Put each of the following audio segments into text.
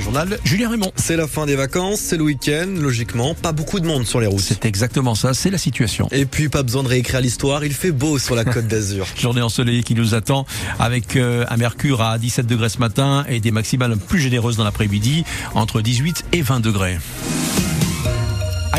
le journal Julien Raymond. C'est la fin des vacances, c'est le week-end, logiquement, pas beaucoup de monde sur les routes. C'est exactement ça, c'est la situation. Et puis pas besoin de réécrire l'histoire, il fait beau sur la côte d'Azur. Journée ensoleillée qui nous attend avec euh, un mercure à 17 degrés ce matin et des maximales plus généreuses dans l'après-midi, entre 18 et 20 degrés.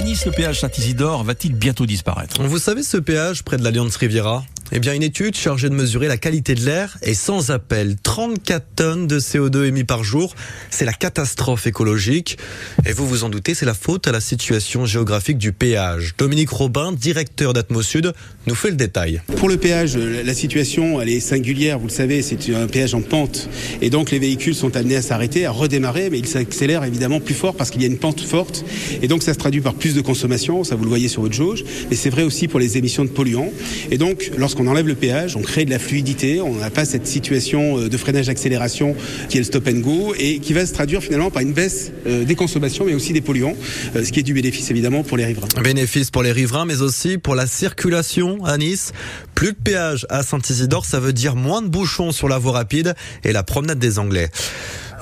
À Nice, le péage Saint-Isidore va-t-il bientôt disparaître? Vous savez ce péage près de l'Alliance Riviera? Eh bien, une étude chargée de mesurer la qualité de l'air est sans appel. 34 tonnes de CO2 émis par jour. C'est la catastrophe écologique. Et vous vous en doutez, c'est la faute à la situation géographique du péage. Dominique Robin, directeur d'Atmosud, nous fait le détail. Pour le péage, la situation, elle est singulière. Vous le savez, c'est un péage en pente. Et donc, les véhicules sont amenés à s'arrêter, à redémarrer, mais ils s'accélèrent évidemment plus fort parce qu'il y a une pente forte. Et donc, ça se traduit par plus de consommation. Ça, vous le voyez sur votre jauge. Mais c'est vrai aussi pour les émissions de polluants. Et donc, lorsqu'on on enlève le péage, on crée de la fluidité, on n'a pas cette situation euh, de freinage-accélération qui est le stop and go et qui va se traduire finalement par une baisse euh, des consommations mais aussi des polluants, euh, ce qui est du bénéfice évidemment pour les riverains. Bénéfice pour les riverains mais aussi pour la circulation à Nice. Plus de péage à Saint-Isidore, ça veut dire moins de bouchons sur la voie rapide et la promenade des Anglais.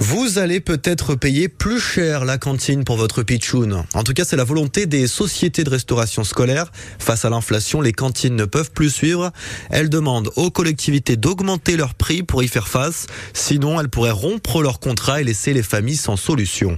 Vous allez peut-être payer plus cher la cantine pour votre pitchoun. En tout cas, c'est la volonté des sociétés de restauration scolaire. Face à l'inflation, les cantines ne peuvent plus suivre. Elles demandent aux collectivités d'augmenter leurs prix pour y faire face. Sinon, elles pourraient rompre leur contrat et laisser les familles sans solution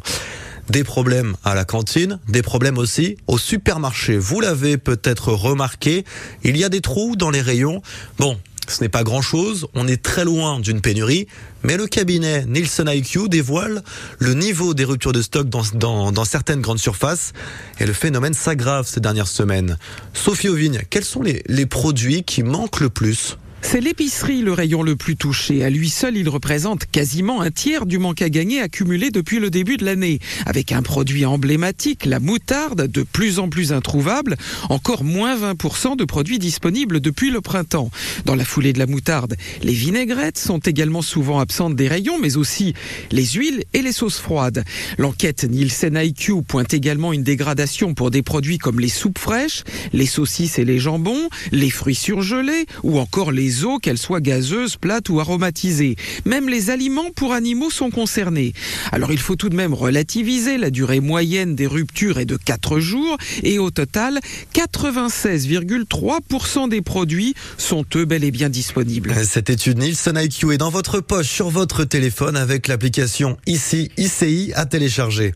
des problèmes à la cantine, des problèmes aussi au supermarché. Vous l'avez peut-être remarqué, il y a des trous dans les rayons. Bon, ce n'est pas grand-chose, on est très loin d'une pénurie, mais le cabinet Nielsen IQ dévoile le niveau des ruptures de stock dans, certaines grandes surfaces. Et le phénomène s'aggrave ces dernières semaines. Sophie Auvigne, quels sont les produits qui manquent le plus? C'est l'épicerie le rayon le plus touché. À lui seul, il représente quasiment un tiers du manque à gagner accumulé depuis le début de l'année. Avec un produit emblématique, la moutarde, de plus en plus introuvable, encore moins 20% de produits disponibles depuis le printemps. Dans la foulée de la moutarde, les vinaigrettes sont également souvent absentes des rayons, mais aussi les huiles et les sauces froides. L'enquête Nielsen IQ pointe également une dégradation pour des produits comme les soupes fraîches, les saucisses et les jambons, les fruits surgelés ou encore les eaux, qu'elles soient gazeuses, plates ou aromatisées. Même les aliments pour animaux sont concernés. Alors il faut tout de même relativiser. La durée moyenne des ruptures est de 4 jours et au total, 96,3% des produits sont eux bel et bien disponibles. Cette étude Nielsen IQ est dans votre poche sur votre téléphone avec l'application ICI ICI à télécharger.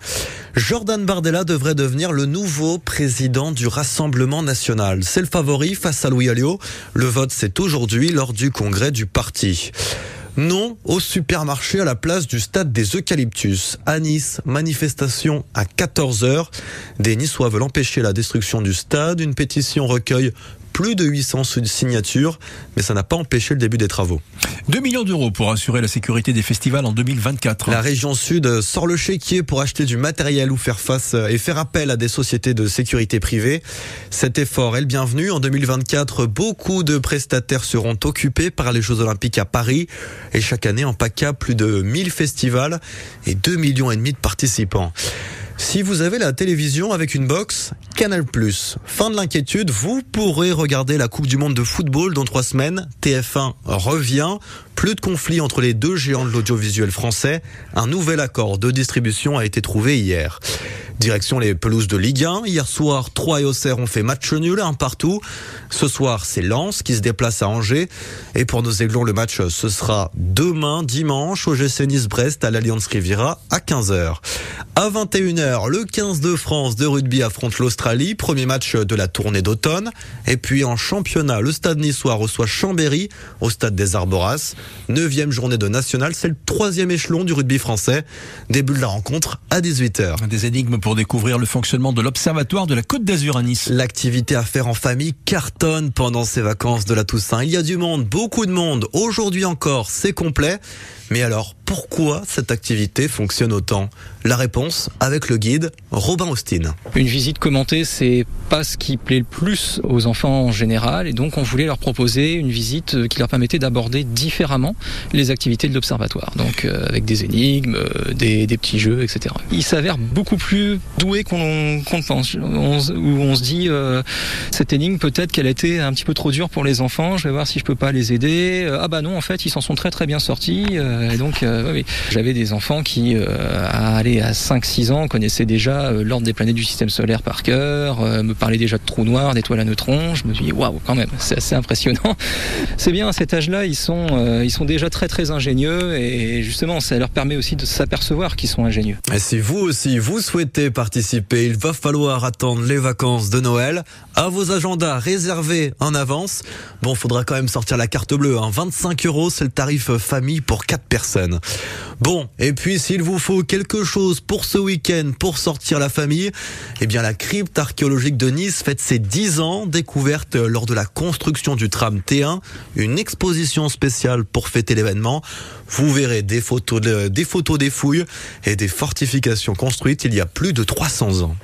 Jordan Bardella devrait devenir le nouveau président du Rassemblement national. C'est le favori face à Louis Alliot. Le vote c'est aujourd'hui lors du congrès du parti. Non au supermarché à la place du stade des Eucalyptus. À Nice, manifestation à 14h. Des Niçois veulent empêcher la destruction du stade. Une pétition recueille plus de 800 signatures, mais ça n'a pas empêché le début des travaux. 2 millions d'euros pour assurer la sécurité des festivals en 2024. La région sud sort le chéquier pour acheter du matériel ou faire face et faire appel à des sociétés de sécurité privée. Cet effort est le bienvenu. En 2024, beaucoup de prestataires seront occupés par les Jeux Olympiques à Paris. Et chaque année, en PACA, plus de 1000 festivals et 2 millions et demi de participants. Si vous avez la télévision avec une box, Canal+. Fin de l'inquiétude, vous pourrez regarder la Coupe du Monde de football dans trois semaines. TF1 revient. Plus de conflit entre les deux géants de l'audiovisuel français. Un nouvel accord de distribution a été trouvé hier. Direction les pelouses de Ligue 1. Hier soir, 3 et Auxerre ont fait match nul, un partout. Ce soir, c'est Lens qui se déplace à Angers. Et pour nos aiglons, le match, ce sera demain, dimanche, au GC Nice-Brest à l'Alliance Riviera à 15h. À 21h, le 15 de France de rugby affronte l'Australie, premier match de la tournée d'automne. Et puis en championnat, le stade niçois reçoit Chambéry au stade des Arboras. Neuvième journée de national, c'est le troisième échelon du rugby français. Début de la rencontre à 18h. Des énigmes découvrir le fonctionnement de l'Observatoire de la Côte d'Azur à Nice. L'activité à faire en famille cartonne pendant ces vacances de la Toussaint. Il y a du monde, beaucoup de monde. Aujourd'hui encore, c'est complet. Mais alors, pourquoi cette activité fonctionne autant? La réponse avec le guide Robin Austin. Une visite commentée, c'est pas ce qui plaît le plus aux enfants en général, et donc on voulait leur proposer une visite qui leur permettait d'aborder différemment les activités de l'observatoire, donc euh, avec des énigmes, euh, des, petits jeux, etc. Ils s'avèrent beaucoup plus doués qu'on le pense, où on se dit euh, cette énigme peut-être qu'elle été un petit peu trop dure pour les enfants, je vais voir si je peux pas les aider. ah bah non, en fait, ils s'en sont très très bien sortis oui, j'avais des enfants qui, à aller à 5-6 ans, connaissaient déjà l'ordre des planètes du système solaire par cœur, me parlaient déjà de trous noirs, d'étoiles à neutrons. Je me suis dit, waouh, quand même, c'est assez impressionnant. C'est bien, à cet âge-là, ils sont, ils sont déjà très très ingénieux et justement, ça leur permet aussi de s'apercevoir qu'ils sont ingénieux. Et si vous aussi, vous souhaitez participer, il va falloir attendre les vacances de Noël. À vos agendas réservés en avance. Bon, faudra quand même sortir la carte bleue. Hein. 25 euros, c'est le tarif famille pour 4 personnes. Bon, et puis s'il vous faut quelque chose pour ce week-end, pour sortir la famille, eh bien la crypte archéologique de Nice fête ses 10 ans, découverte lors de la construction du tram T1, une exposition spéciale pour fêter l'événement. Vous verrez des photos, des photos des fouilles et des fortifications construites il y a plus de 300 ans.